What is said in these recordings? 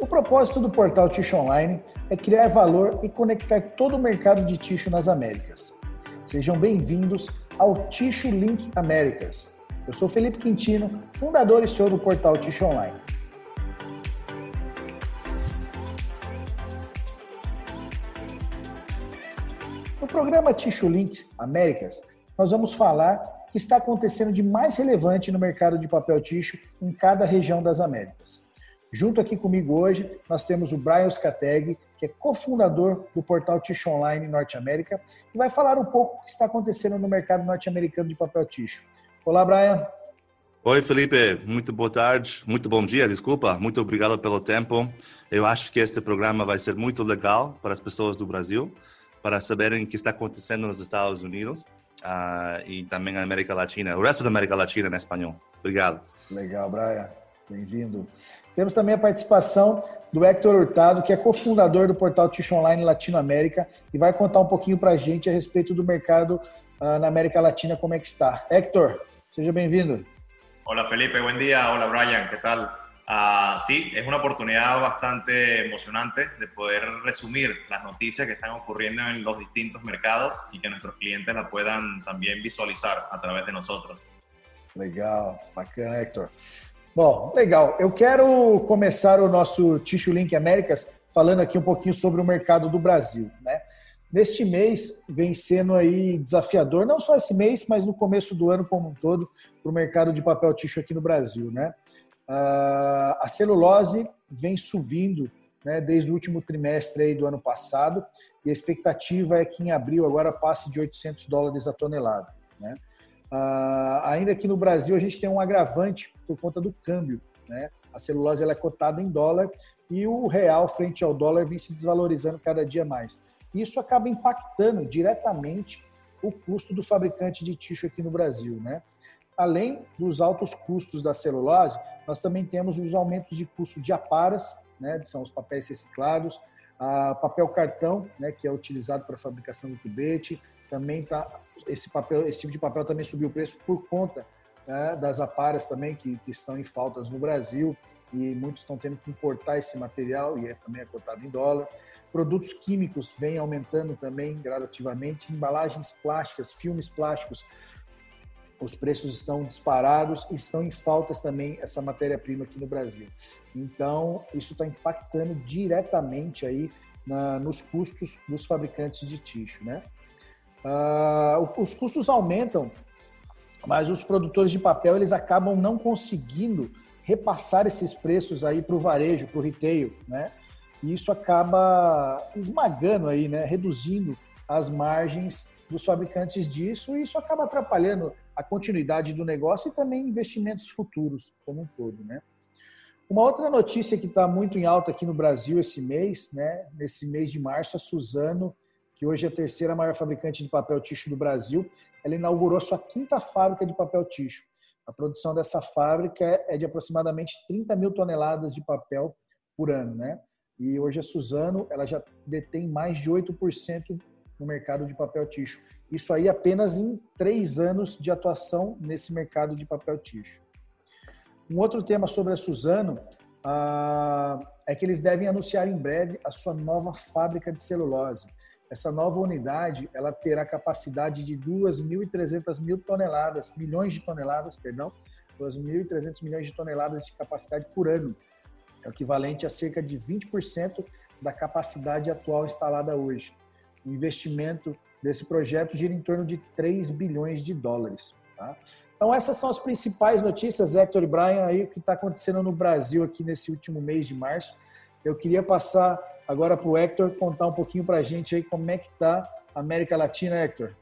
O propósito do portal Ticho Online é criar valor e conectar todo o mercado de ticho nas Américas. Sejam bem-vindos ao Ticho Link Américas. Eu sou Felipe Quintino, fundador e CEO do portal Ticho Online. No programa Ticho Links Américas, nós vamos falar o que está acontecendo de mais relevante no mercado de papel ticho em cada região das Américas. Junto aqui comigo hoje, nós temos o Brian Skateg, que é cofundador do portal Ticho Online Norte América, e vai falar um pouco o que está acontecendo no mercado norte-americano de papel ticho. Olá, Brian. Oi, Felipe. Muito boa tarde. Muito bom dia, desculpa. Muito obrigado pelo tempo. Eu acho que este programa vai ser muito legal para as pessoas do Brasil, para saberem o que está acontecendo nos Estados Unidos uh, e também na América Latina, o resto da América Latina em espanhol. Obrigado. Legal, Brian. Bem-vindo. Temos também a participação do Hector Hurtado, que é cofundador do portal Ticho Online Latinoamérica e vai contar um pouquinho para a gente a respeito do mercado uh, na América Latina, como é que está. Hector, seja bem-vindo. Olá, Felipe, buen día. Hola, Brian, ¿qué tal? Uh, sí, es una oportunidad bastante emocionante de poder resumir las noticias que están ocurriendo en los distintos mercados y que nuestros clientes la puedan también visualizar a través de nosotros. Legal, bacana, Hector. Bom, legal. Eu quero começar o nosso Ticho Link Américas falando aqui um pouquinho sobre o mercado do Brasil. Né? Neste mês vem sendo aí desafiador, não só esse mês, mas no começo do ano como um todo, para o mercado de papel ticho aqui no Brasil. Né? a celulose vem subindo né, desde o último trimestre aí do ano passado e a expectativa é que em abril agora passe de 800 dólares a tonelada. Né? Uh, ainda aqui no Brasil, a gente tem um agravante por conta do câmbio. Né? A celulose ela é cotada em dólar e o real, frente ao dólar, vem se desvalorizando cada dia mais. Isso acaba impactando diretamente o custo do fabricante de ticho aqui no Brasil. Né? Além dos altos custos da celulose, nós também temos os aumentos de custo de aparas, né, que são os papéis reciclados, papel cartão, né, que é utilizado para a fabricação do tubete, também tá, esse papel, esse tipo de papel também subiu o preço por conta né, das aparas também que, que, estão em faltas no Brasil e muitos estão tendo que importar esse material e é também é cotado em dólar. Produtos químicos vêm aumentando também gradativamente, embalagens plásticas, filmes plásticos, os preços estão disparados e estão em faltas também essa matéria-prima aqui no Brasil. Então, isso está impactando diretamente aí na, nos custos dos fabricantes de ticho, né? Uh, os custos aumentam, mas os produtores de papel eles acabam não conseguindo repassar esses preços aí para o varejo, para o retail, né? E isso acaba esmagando aí, né? Reduzindo as margens dos fabricantes disso e isso acaba atrapalhando a continuidade do negócio e também investimentos futuros como um todo, né? Uma outra notícia que está muito em alta aqui no Brasil esse mês, né? Nesse mês de março, a Suzano que hoje é a terceira maior fabricante de papel ticho do Brasil, ela inaugurou sua quinta fábrica de papel ticho. A produção dessa fábrica é de aproximadamente 30 mil toneladas de papel por ano, né? E hoje a Suzano ela já detém mais de 8% no mercado de papel ticho. Isso aí apenas em três anos de atuação nesse mercado de papel ticho. Um outro tema sobre a Suzano ah, é que eles devem anunciar em breve a sua nova fábrica de celulose. Essa nova unidade, ela terá capacidade de 2.300 mil toneladas, milhões de toneladas, perdão, 2.300 milhões de toneladas de capacidade por ano. É o equivalente a cerca de 20% da capacidade atual instalada hoje. O investimento desse projeto gira em torno de 3 bilhões de dólares. Tá? Então essas são as principais notícias, Hector e Brian, aí o que está acontecendo no Brasil aqui nesse último mês de março. Eu queria passar agora para o Héctor contar um pouquinho para a gente aí como é está América Latina, Héctor.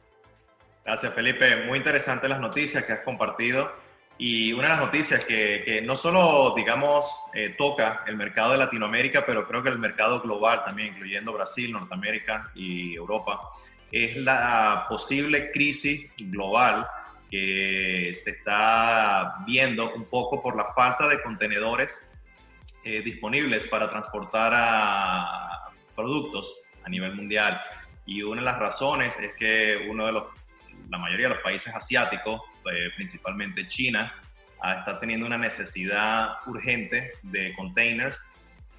Gracias, Felipe. Muy interesantes las noticias que has compartido. Y una de las noticias que, que no solo, digamos, eh, toca el mercado de Latinoamérica, pero creo que el mercado global también, incluyendo Brasil, Norteamérica y Europa, es la posible crisis global que se está viendo un poco por la falta de contenedores eh, disponibles para transportar productos a nivel mundial. Y una de las razones es que uno de los, la mayoría de los países asiáticos, eh, principalmente China, está teniendo una necesidad urgente de containers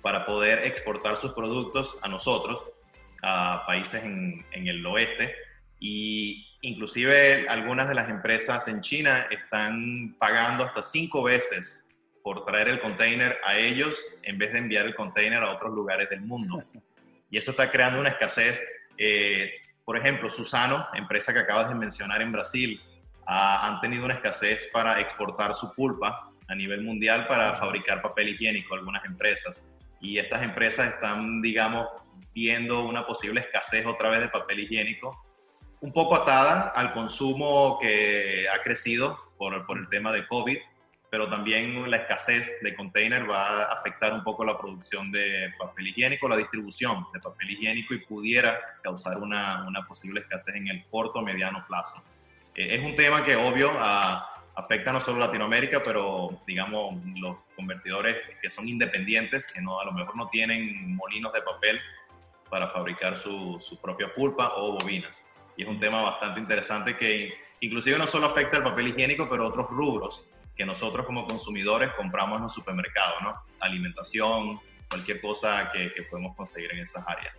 para poder exportar sus productos a nosotros, a países en, en el oeste. Y inclusive algunas de las empresas en China están pagando hasta cinco veces por traer el container a ellos en vez de enviar el container a otros lugares del mundo. Y eso está creando una escasez. Eh, por ejemplo, Susano, empresa que acabas de mencionar en Brasil, han tenido una escasez para exportar su pulpa a nivel mundial para fabricar papel higiénico, algunas empresas. Y estas empresas están, digamos, viendo una posible escasez otra vez de papel higiénico, un poco atada al consumo que ha crecido por, por el tema de COVID, pero también la escasez de container va a afectar un poco la producción de papel higiénico, la distribución de papel higiénico y pudiera causar una, una posible escasez en el corto o mediano plazo. Eh, es un tema que obvio afecta no solo a Latinoamérica, pero digamos los convertidores que son independientes, que no, a lo mejor no tienen molinos de papel para fabricar su, su propia pulpa o bobinas. Y es un tema bastante interesante que inclusive no solo afecta al papel higiénico, pero otros rubros que nosotros como consumidores compramos en los supermercados, ¿no? Alimentación, cualquier cosa que, que podemos conseguir en esas áreas.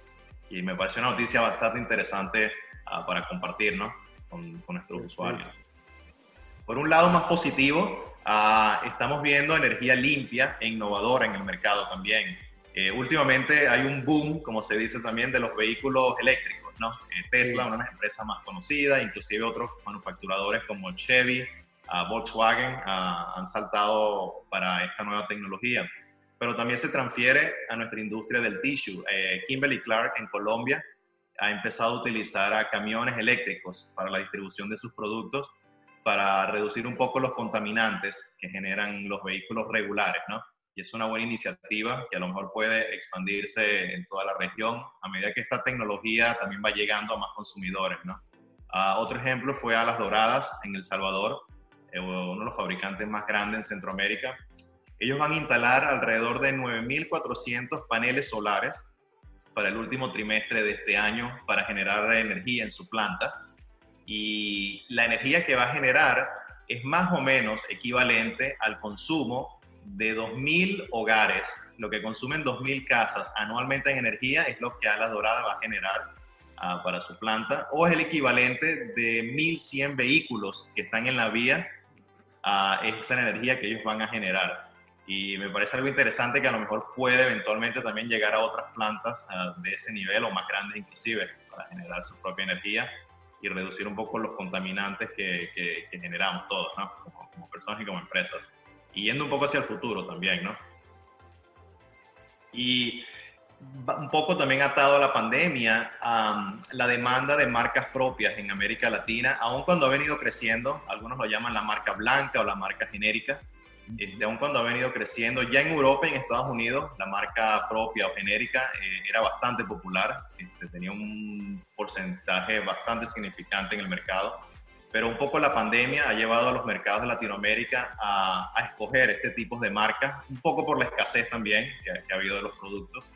Y me parece una noticia bastante interesante uh, para compartir, ¿no? con, nuestros usuarios. Por un lado más positivo, uh, estamos viendo energía limpia e innovadora en el mercado también. Eh, últimamente hay un boom, como se dice también, de los vehículos eléctricos. ¿no? Eh, Tesla, una de las empresas más conocidas, inclusive otros manufacturadores como Chevy, uh, Volkswagen han saltado para esta nueva tecnología. Pero también se transfiere a nuestra industria del tissue. Eh, Kimberly Clark en Colombia ha empezado a utilizar a camiones eléctricos para la distribución de sus productos para reducir un poco los contaminantes que generan los vehículos regulares, ¿no? Y es una buena iniciativa que a lo mejor puede expandirse en toda la región a medida que esta tecnología también va llegando a más consumidores, ¿no? Uh, otro ejemplo fue Alas Doradas en El Salvador, uno de los fabricantes más grandes en Centroamérica. Ellos van a instalar alrededor de 9.400 paneles solares para el último trimestre de este año para generar energía en su planta. Y la energía que va a generar es más o menos equivalente al consumo de 2.000 hogares. Lo que consumen 2.000 casas anualmente en energía es lo que Alas Dorada va a generar uh, para su planta. O es el equivalente de 1.100 vehículos que están en la vía a esa energía que ellos van a generar y me parece algo interesante que a lo mejor puede eventualmente también llegar a otras plantas uh, de ese nivel o más grandes inclusive para generar su propia energía y reducir un poco los contaminantes que, que, generamos todos, ¿no? Como, como, personas y como empresas. Y yendo un poco hacia el futuro también, ¿no? Y un poco también atado a la pandemia, um, la demanda de marcas propias en América Latina, aun cuando ha venido creciendo, algunos lo llaman la marca blanca o la marca genérica, este, aun cuando ha venido creciendo, ya en Europa y en Estados Unidos, la marca propia o genérica eh, era bastante popular, este, tenía un porcentaje bastante significante en el mercado, pero un poco la pandemia ha llevado a los mercados de Latinoamérica a, escoger este tipo de marcas, un poco por la escasez también que ha habido de los productos,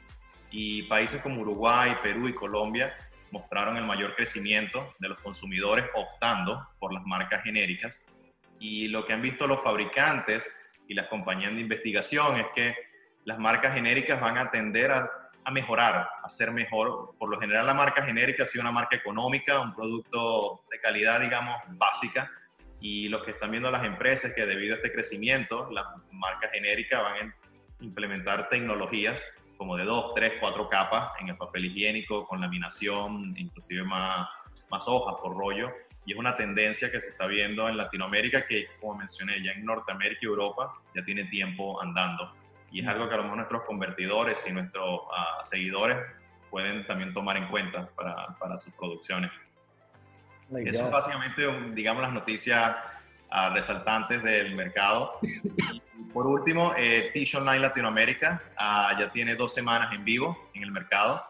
y países como Uruguay, Perú y Colombia mostraron el mayor crecimiento de los consumidores optando por las marcas genéricas. Y lo que han visto los fabricantes y las compañías de investigación es que las marcas genéricas van a tender a, a, mejorar, a ser mejor. Por lo general la marca genérica ha sido una marca económica, un producto de calidad, digamos, básica. Y lo que están viendo las empresas es que debido a este crecimiento, las marcas genéricas van a implementar tecnologías como de dos, tres, cuatro capas en el papel higiénico, con laminación, inclusive más, más hojas por rollo, y es una tendencia que se está viendo en Latinoamérica que, como mencioné, ya en Norteamérica y Europa ya tiene tiempo andando. Y es algo que a lo mejor nuestros convertidores y nuestros uh, seguidores pueden también tomar en cuenta para, para sus producciones. Eso es básicamente, digamos, las noticias uh, resaltantes del mercado. y por último, eh, Tish Online Latinoamérica uh, ya tiene dos semanas en vivo en el mercado.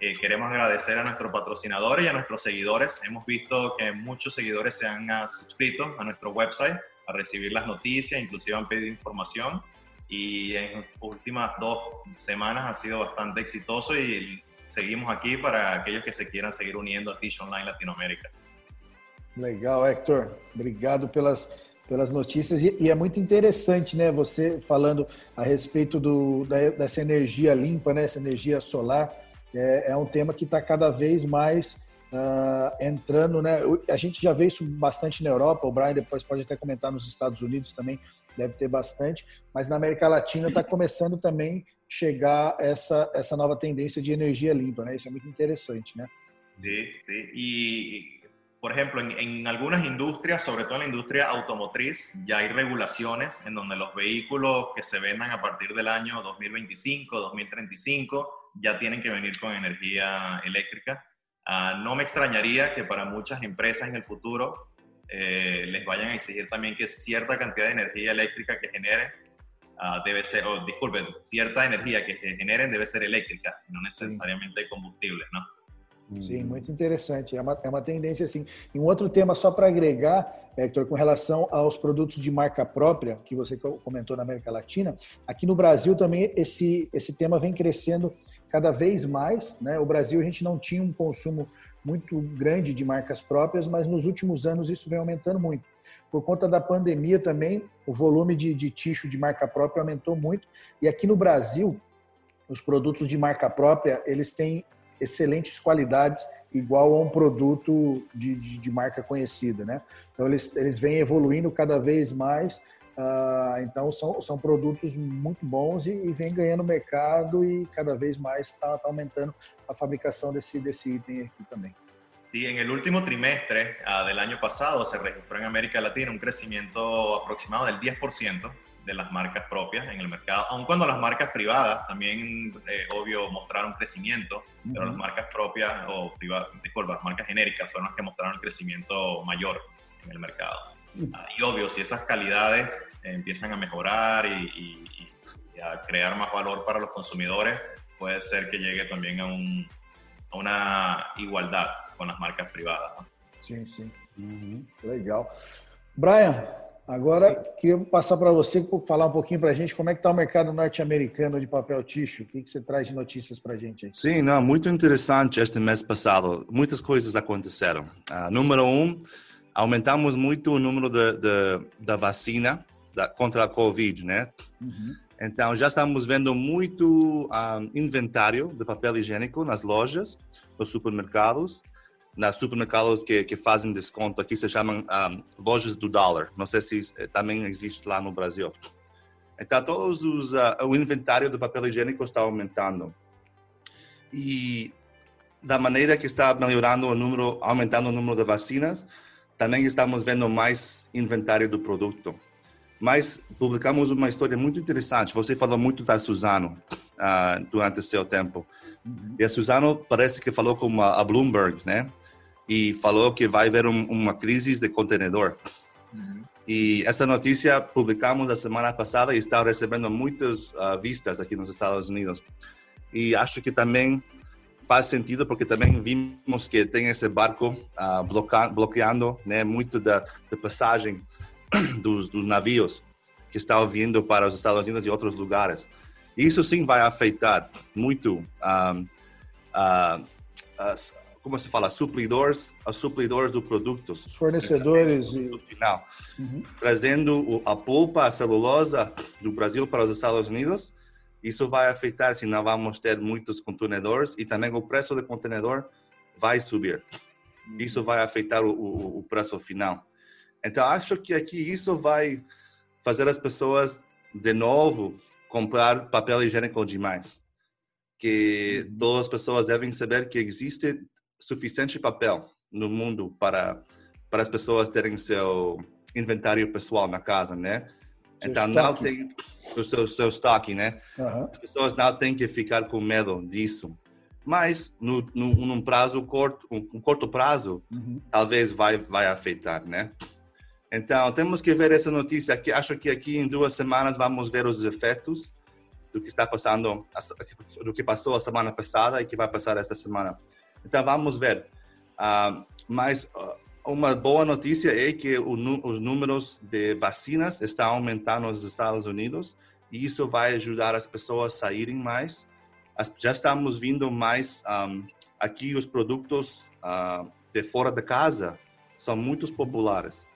Eh, queremos agradecer a nuestros patrocinadores y a nuestros seguidores. Hemos visto que muchos seguidores se han uh, suscrito a nuestro website a recibir las noticias, inclusive han pedido información y en las últimas dos semanas ha sido bastante exitoso y seguimos aquí para aquellos que se quieran seguir uniendo a Tish Online Latinoamérica. Legal, Hector. Obrigado pelas pelas notícias. E, e, é muito interessante, né? Você falando a respeito do, da, dessa energia limpa, né? Essa energia solar. É, é um tema que está cada vez mais uh, entrando, né? A gente já vê isso bastante na Europa. O Brian depois pode até comentar nos Estados Unidos também. Deve ter bastante. Mas na América Latina está começando também chegar essa, essa nova tendência de energia limpa, né? Isso é muito interessante, né? Sim. E por ejemplo, en, algunas industrias, sobre todo en la industria automotriz, ya hay regulaciones en donde los vehículos que se vendan a partir del año 2025, 2035, ya tienen que venir con energía eléctrica. Ah, no me extrañaría que para muchas empresas en el futuro eh, les vayan a exigir también que cierta cantidad de energía eléctrica que generen ah, debe ser, o disculpen, cierta energía que generen debe ser eléctrica, no necesariamente combustible, ¿no? Sim, muito interessante. É uma, é uma tendência assim. E um outro tema só para agregar, Hector, com relação aos produtos de marca própria, que você comentou na América Latina, aqui no Brasil também esse, esse tema vem crescendo cada vez mais. Né? O Brasil a gente não tinha um consumo muito grande de marcas próprias, mas nos últimos anos isso vem aumentando muito. Por conta da pandemia também, o volume de, de ticho de marca própria aumentou muito. E aqui no Brasil, os produtos de marca própria, eles têm excelentes qualidades, igual a um produto de, de, de marca conhecida, né? Então, eles, eles vêm evoluindo cada vez mais, uh, então são, são produtos muito bons e, e vem ganhando mercado e cada vez mais está tá aumentando a fabricação desse, desse item aqui também. Sí, en el último trimestre uh, del año pasado se registró en América Latina un crecimiento aproximado del 10% de las marcas propias en el mercado, aun cuando las marcas privadas también, eh, obvio, mostraron crecimiento, pero las marcas propias, o privadas, disculpa, las marcas genéricas fueron las que mostraron el crecimiento mayor en el mercado. Ah, y obvio, si esas calidades empiezan a mejorar y, a crear más valor para los consumidores, puede ser que llegue también a, un, a una igualdad con las marcas privadas. Sí, sí. Legal. Brian, Agora, queria passar para você falar um pouquinho para a gente como é que está o mercado norte-americano de papel tixo. O que, que você traz de notícias para a gente aí? Sim, não, muito interessante este mês passado. Muitas coisas aconteceram. Uh, número um, aumentamos muito o número de, de da vacina da, contra a Covid, né? Uhum. Então, já estamos vendo muito um, ah, inventário de papel higiênico nas lojas, nos supermercados nas supermercados que, que fazem desconto, aqui se chamam um, lojas do dólar. Não sei se eh, também existe lá no Brasil. Então, todos os, uh, o inventário do papel higiênico está aumentando. E da maneira que está melhorando o número, aumentando o número de vacinas, também estamos vendo mais inventário do produto. Mas publicamos uma história muito interessante. Você falou muito da Suzano uh, durante seu tempo. E a Suzano parece que falou com a, a Bloomberg, né? E falou que vai haver um, uma crise de contenedor. Uhum. E essa notícia publicamos a semana passada e está recebendo muitas uh, vistas aqui nos Estados Unidos. E acho que também faz sentido porque também vimos que tem esse barco uh, bloca bloqueando né, muito da, da passagem dos, dos, navios que estão vindo para os Estados Unidos e outros lugares. Isso sim vai afetar muito uh, as, como se fala, suplidores, os suplidores do produto. Os fornecedores. Do final. Uhum. Trazendo a polpa, a celulosa do Brasil para os Estados Unidos, isso vai afetar se não vamos ter muitos contenedores e também o preço do contenedor vai subir. Uhum. Isso vai afetar o, o, o preço final. Então, acho que aqui isso vai fazer as pessoas, de novo, comprar papel higiênico demais que uhum. todas as pessoas devem saber que existe suficiente papel no mundo para para as pessoas terem seu inventário pessoal na casa, né? Seu então estoque. não tem o seu, seu estoque, né? Uhum. As pessoas não têm que ficar com medo disso. Mas no, no num prazo curto, um, um curto prazo, uhum. talvez vai vai afetar, né? Então temos que ver essa notícia aqui. Acho que aqui em duas semanas vamos ver os efeitos do que está passando, do que passou a semana passada e que vai passar esta semana. Então vamos ver. Uh, mas uh, uma boa notícia é que o, os números de vacinas estão aumentando nos Estados Unidos e isso vai ajudar as pessoas a saírem mais. As, já estamos vindo mais um, aqui os produtos uh, de fora de casa são muito populares.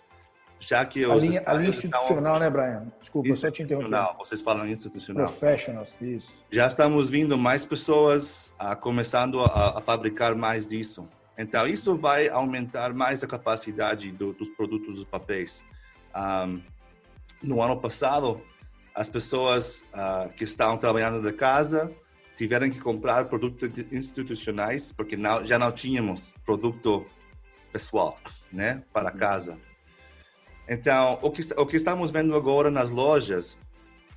Já que a linha, a linha institucional, estão... né, Brian? Desculpa, só te interromper. Vocês falam institucional. Professionals, isso. Já estamos vindo mais pessoas uh, começando a, a, fabricar mais disso. Então, isso vai aumentar mais a capacidade do, dos produtos dos papéis. Um, no ano passado, as pessoas uh, que estavam trabalhando de casa tiveram que comprar produtos institucionais porque não, já não tínhamos produto pessoal, né, para uhum. casa. Então, o que, o que estamos vendo agora nas lojas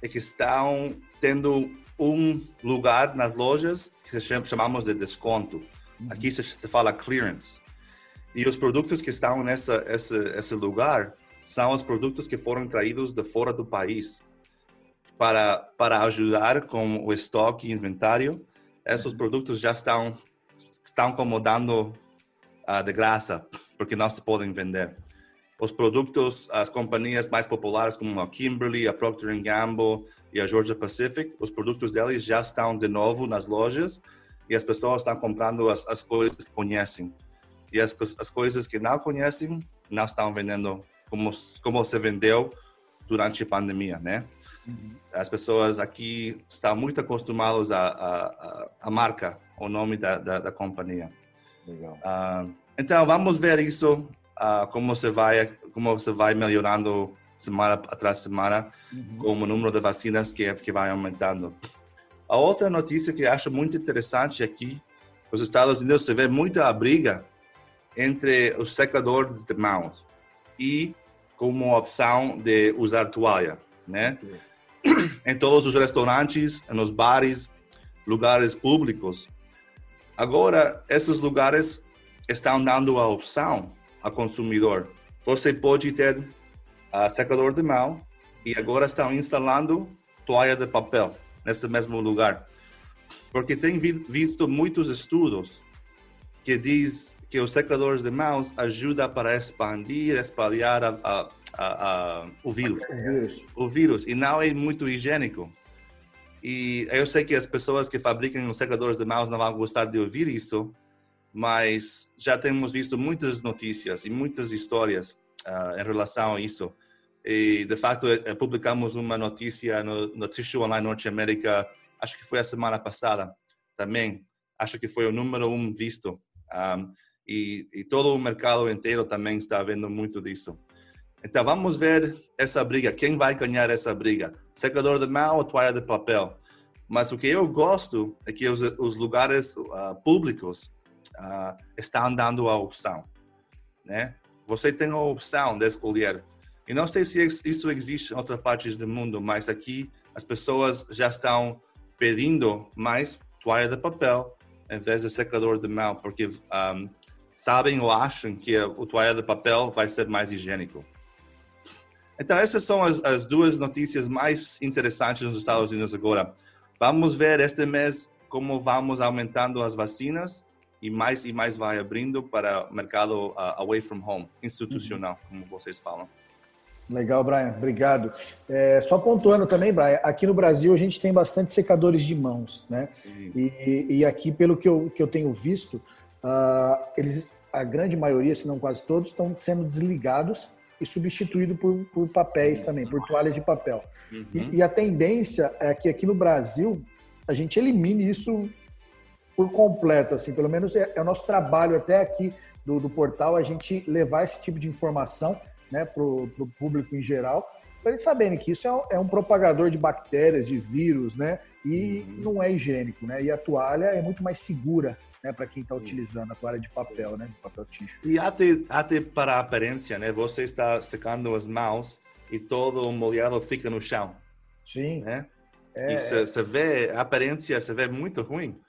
é que estão tendo um lugar nas lojas que chamamos de desconto. Uhum. Aqui se, se fala clearance. E os produtos que estão nessa esse, esse lugar são os produtos que foram traídos de fora do país para para ajudar com o estoque e inventário. Esses uhum. produtos já estão estão como dando uh, de graça porque não se podem vender os produtos, as companhias mais populares como a Kimberly, a Procter Gamble e a Georgia Pacific, os produtos deles já estão de novo nas lojas e as pessoas estão comprando as, as coisas que conhecem. E as, as coisas que não conhecem não estão vendendo como, como se vendeu durante a pandemia, né? Uhum. As pessoas aqui estão muito acostumadas à a, a, a, marca, o nome da, da, da companhia. Legal. Uh, então, vamos ver isso uh, como você vai como você vai melhorando semana atrás semana uhum. com o número de vacinas que que vai aumentando. A outra notícia que acho muito interessante aqui, nos Estados Unidos você vê muita briga entre os secadores de mãos e como opção de usar toalha, né? Em todos os restaurantes, nos bares, lugares públicos. Agora, esses lugares estão dando a opção a consumidor. Você pode ter a secador de mão e agora estão instalando toalha de papel nesse mesmo lugar. Porque tem visto muitos estudos que diz que os secadores de mãos ajudam para expandir, espalhar a, a, a, o vírus. O vírus. E não é muito higiênico. E eu sei que as pessoas que fabricam os secadores de mãos não vão gostar de ouvir isso, mas já temos visto muitas notícias e muitas histórias uh, em relação a isso. E, de fato, eh, publicamos uma notícia no, no Tissue Online Norte América, acho que foi a semana passada também. Acho que foi o número um visto. Um, e, e, todo o mercado inteiro também está vendo muito disso. Então, vamos ver essa briga. Quem vai ganhar essa briga? Secador de mão ou toalha de papel? Mas o que eu gosto é que os, os lugares uh, públicos uh, estão dando a opção, né? Você tem a opção de escolher. E não sei se isso existe em outras partes do mundo, mas aqui as pessoas já estão pedindo mais toalha de papel em vez de secador de mão, porque um, sabem ou acham que o toalha de papel vai ser mais higiênico. Então, essas são as, as, duas notícias mais interessantes nos Estados Unidos agora. Vamos ver este mês como vamos aumentando as vacinas e mais e mais vai abrindo para mercado uh, away from home, institucional, uhum. como vocês falam. Legal, Brian, obrigado. É, só pontuando também, Brian, aqui no Brasil a gente tem bastante secadores de mãos, né? E, e, aqui, pelo que eu, que eu tenho visto, uh, eles, a grande maioria, se não quase todos, estão sendo desligados e substituídos por, por papéis também, por toalhas de papel. Uhum. E, e a tendência é que aqui no Brasil a gente elimine isso por completo, assim, pelo menos é, é o nosso trabalho até aqui do, do, portal, a gente levar esse tipo de informação né, para o público em geral, para eles saberem que isso é um, é um, propagador de bactérias, de vírus, né, e uhum. não é higiênico, né, e a toalha é muito mais segura né, para quem está utilizando a toalha de papel, né, de papel tixo. E até, até para a aparência, né, você está secando as mãos e todo o molhado fica no chão. Sim. Né? É, e você vê, a aparência se vê muito ruim.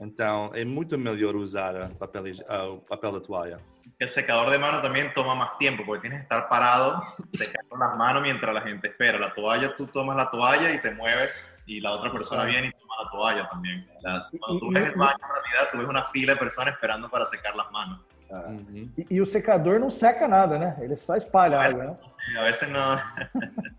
Então, é muito melhor usar papel, uh, papel de toalla. El secador de mano también toma más tiempo porque tienes que estar parado secando las manos mientras la gente espera. La toalla, tú tomas la toalla y te mueves y la otra persona viene y toma la toalla también. La, cuando tú ves el baño, en realidad, tú ves una fila de personas esperando para secar las manos. Ah. Uhum. E, e, o secador não seca nada, né? Ele só espalha a água, né? A vezes não.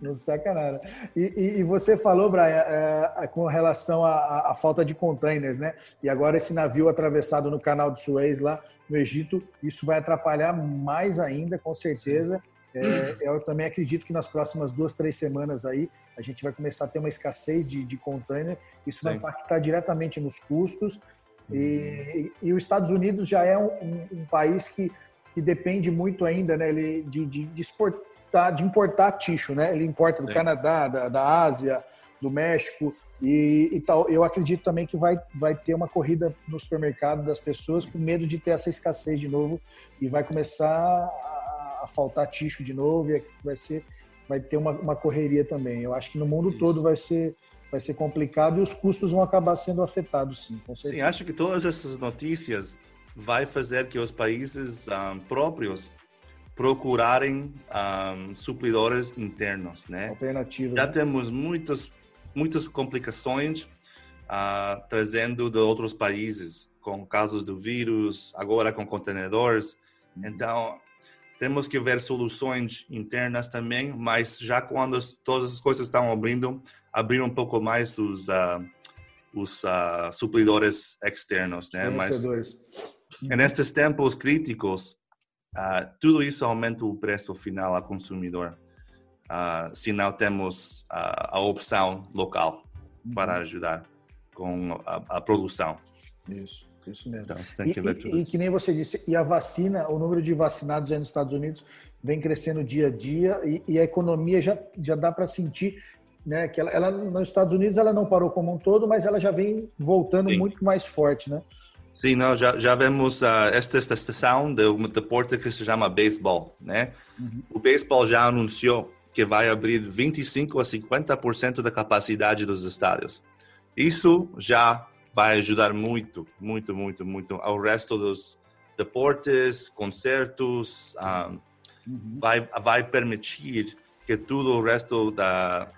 Não saca nada. E, e, e você falou, Brian, é, com relação à, à, falta de containers, né? E agora esse navio atravessado no canal de Suez lá no Egito, isso vai atrapalhar mais ainda, com certeza. É, eu também acredito que nas próximas duas, três semanas aí a gente vai começar a ter uma escassez de, de container. Isso Sim. vai impactar diretamente nos custos. E, e, os Estados Unidos já é um, um, um país que, que depende muito ainda né, ele, de, de, de exportar De importar ticho, né? Ele importa do Canadá, da, da Ásia, do México e, e, tal. Eu acredito também que vai, vai ter uma corrida no supermercado das pessoas com medo de ter essa escassez de novo e vai começar a, a faltar ticho de novo e vai ser vai ter uma, uma correria também. Eu acho que no mundo Isso. todo vai ser vai ser complicado e os custos vão acabar sendo afetados, sim. Sim, acho que todas essas notícias vai fazer que os países um, ah, próprios procurarem um, suplidores internos, né? Alternativas. Já né? temos muitas muitas complicações uh, trazendo de outros países, com casos do vírus, agora com contenedores. Uhum. Então, temos que ver soluções internas também, mas já quando todas as coisas estão abrindo, abrir um pouco mais os uh, os uh, suplidores externos, né? Mas nestes tempos críticos, Uh, tudo isso aumenta o preço final ao consumidor, uh, se não temos uh, a opção local para uhum. ajudar com a, a produção. Isso, isso mesmo. Então, tem que e, ver tudo. E, e que nem você disse, e a vacina, o número de vacinados aí nos Estados Unidos vem crescendo dia a dia e, e a economia já, já dá para sentir né, que ela, ela, nos Estados Unidos ela não parou como um todo, mas ela já vem voltando Sim. muito mais forte, né? Sim, não, já, já vemos uh, esta estação de um deporte que se chama beisebol, né? Uhum. O beisebol já anunciou que vai abrir 25 a 50% da capacidade dos estádios. Isso já vai ajudar muito, muito, muito, muito ao resto dos deportes, concertos, um, ah, uhum. vai, vai permitir que tudo o resto da,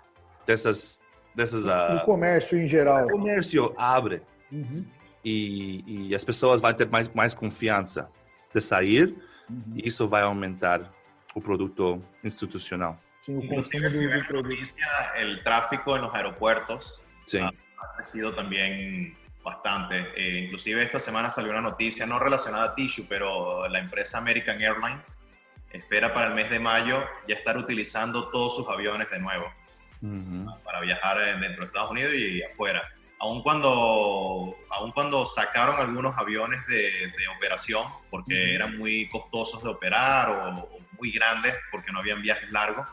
dessas... dessas uh, o comércio em geral. O comércio abre. Uhum e, e as pessoas vão ter mais, mais confiança de sair uhum. e isso vai aumentar o produto institucional. Sim, o consumo do, produto. El tráfico en los aeropuertos sí. ha, ha crecido también bastante. Eh, inclusive esta semana salió una noticia no relacionada a Tissue, pero la empresa American Airlines espera para el mes de mayo ya estar utilizando todos sus aviones de nuevo uh -huh. para viajar dentro de Estados Unidos y afuera aun cuando, aun cuando sacaron algunos aviones de, de operación, porque eran muy costosos de operar o, o, muy grandes, porque no habían viajes largos,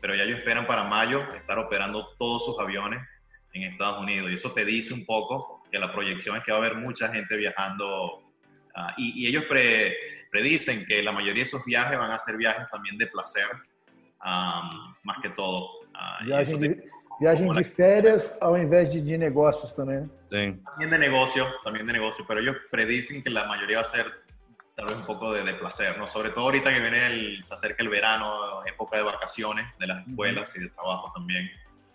pero ya ellos esperan para mayo estar operando todos sus aviones en Estados Unidos. Y eso te dice un poco que la proyección es que va a haber mucha gente viajando. Uh, y, y, ellos pre, predicen que la mayoría de esos viajes van a ser viajes también de placer, um, más que todo. Uh, de, Viagem de férias ao invés de, de negócios também. Sí. También de negocio, también de negocio, pero ellos predicen que la mayoría va a ser tal vez un poco de, de placer, ¿no? Sobre todo ahorita que viene el, se acerca el verano, época de vacaciones de las escuelas y de trabajo también.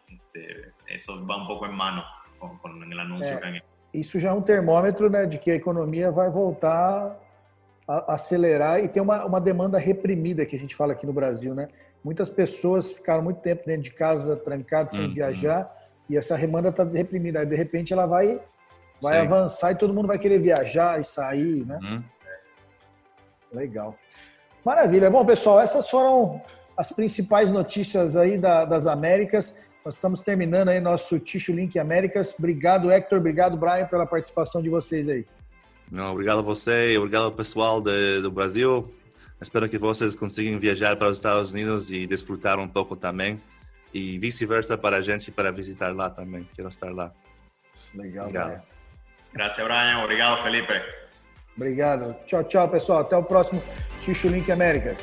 Este, eso va un poco en mano con, con el anuncio é, que han Isso já é um termômetro né, de que a economia vai voltar a acelerar e tem uma, uma demanda reprimida que a gente fala aqui no Brasil, né? Muitas pessoas ficaram muito tempo dentro de casa, trancadas, sem uhum. viajar, e essa demanda está reprimida. Aí, de repente, ela vai, vai avançar e todo mundo vai querer viajar e sair, né? Uhum. Legal. Maravilha. Bom, pessoal, essas foram as principais notícias aí da, das Américas. Nós estamos terminando aí nosso Ticho Link Américas. Obrigado, Hector. Obrigado, Brian, pela participação de vocês aí. Não, obrigado a você, obrigado ao pessoal de, do Brasil. Espero que vocês consigam viajar para os Estados Unidos e desfrutar um pouco também. E vice-versa para a gente para visitar lá também. Quero estar lá. Legal, obrigado. Brian. Brian. Obrigado, Felipe. Obrigado. Tchau, tchau, pessoal. Até o próximo Ticho Link Américas.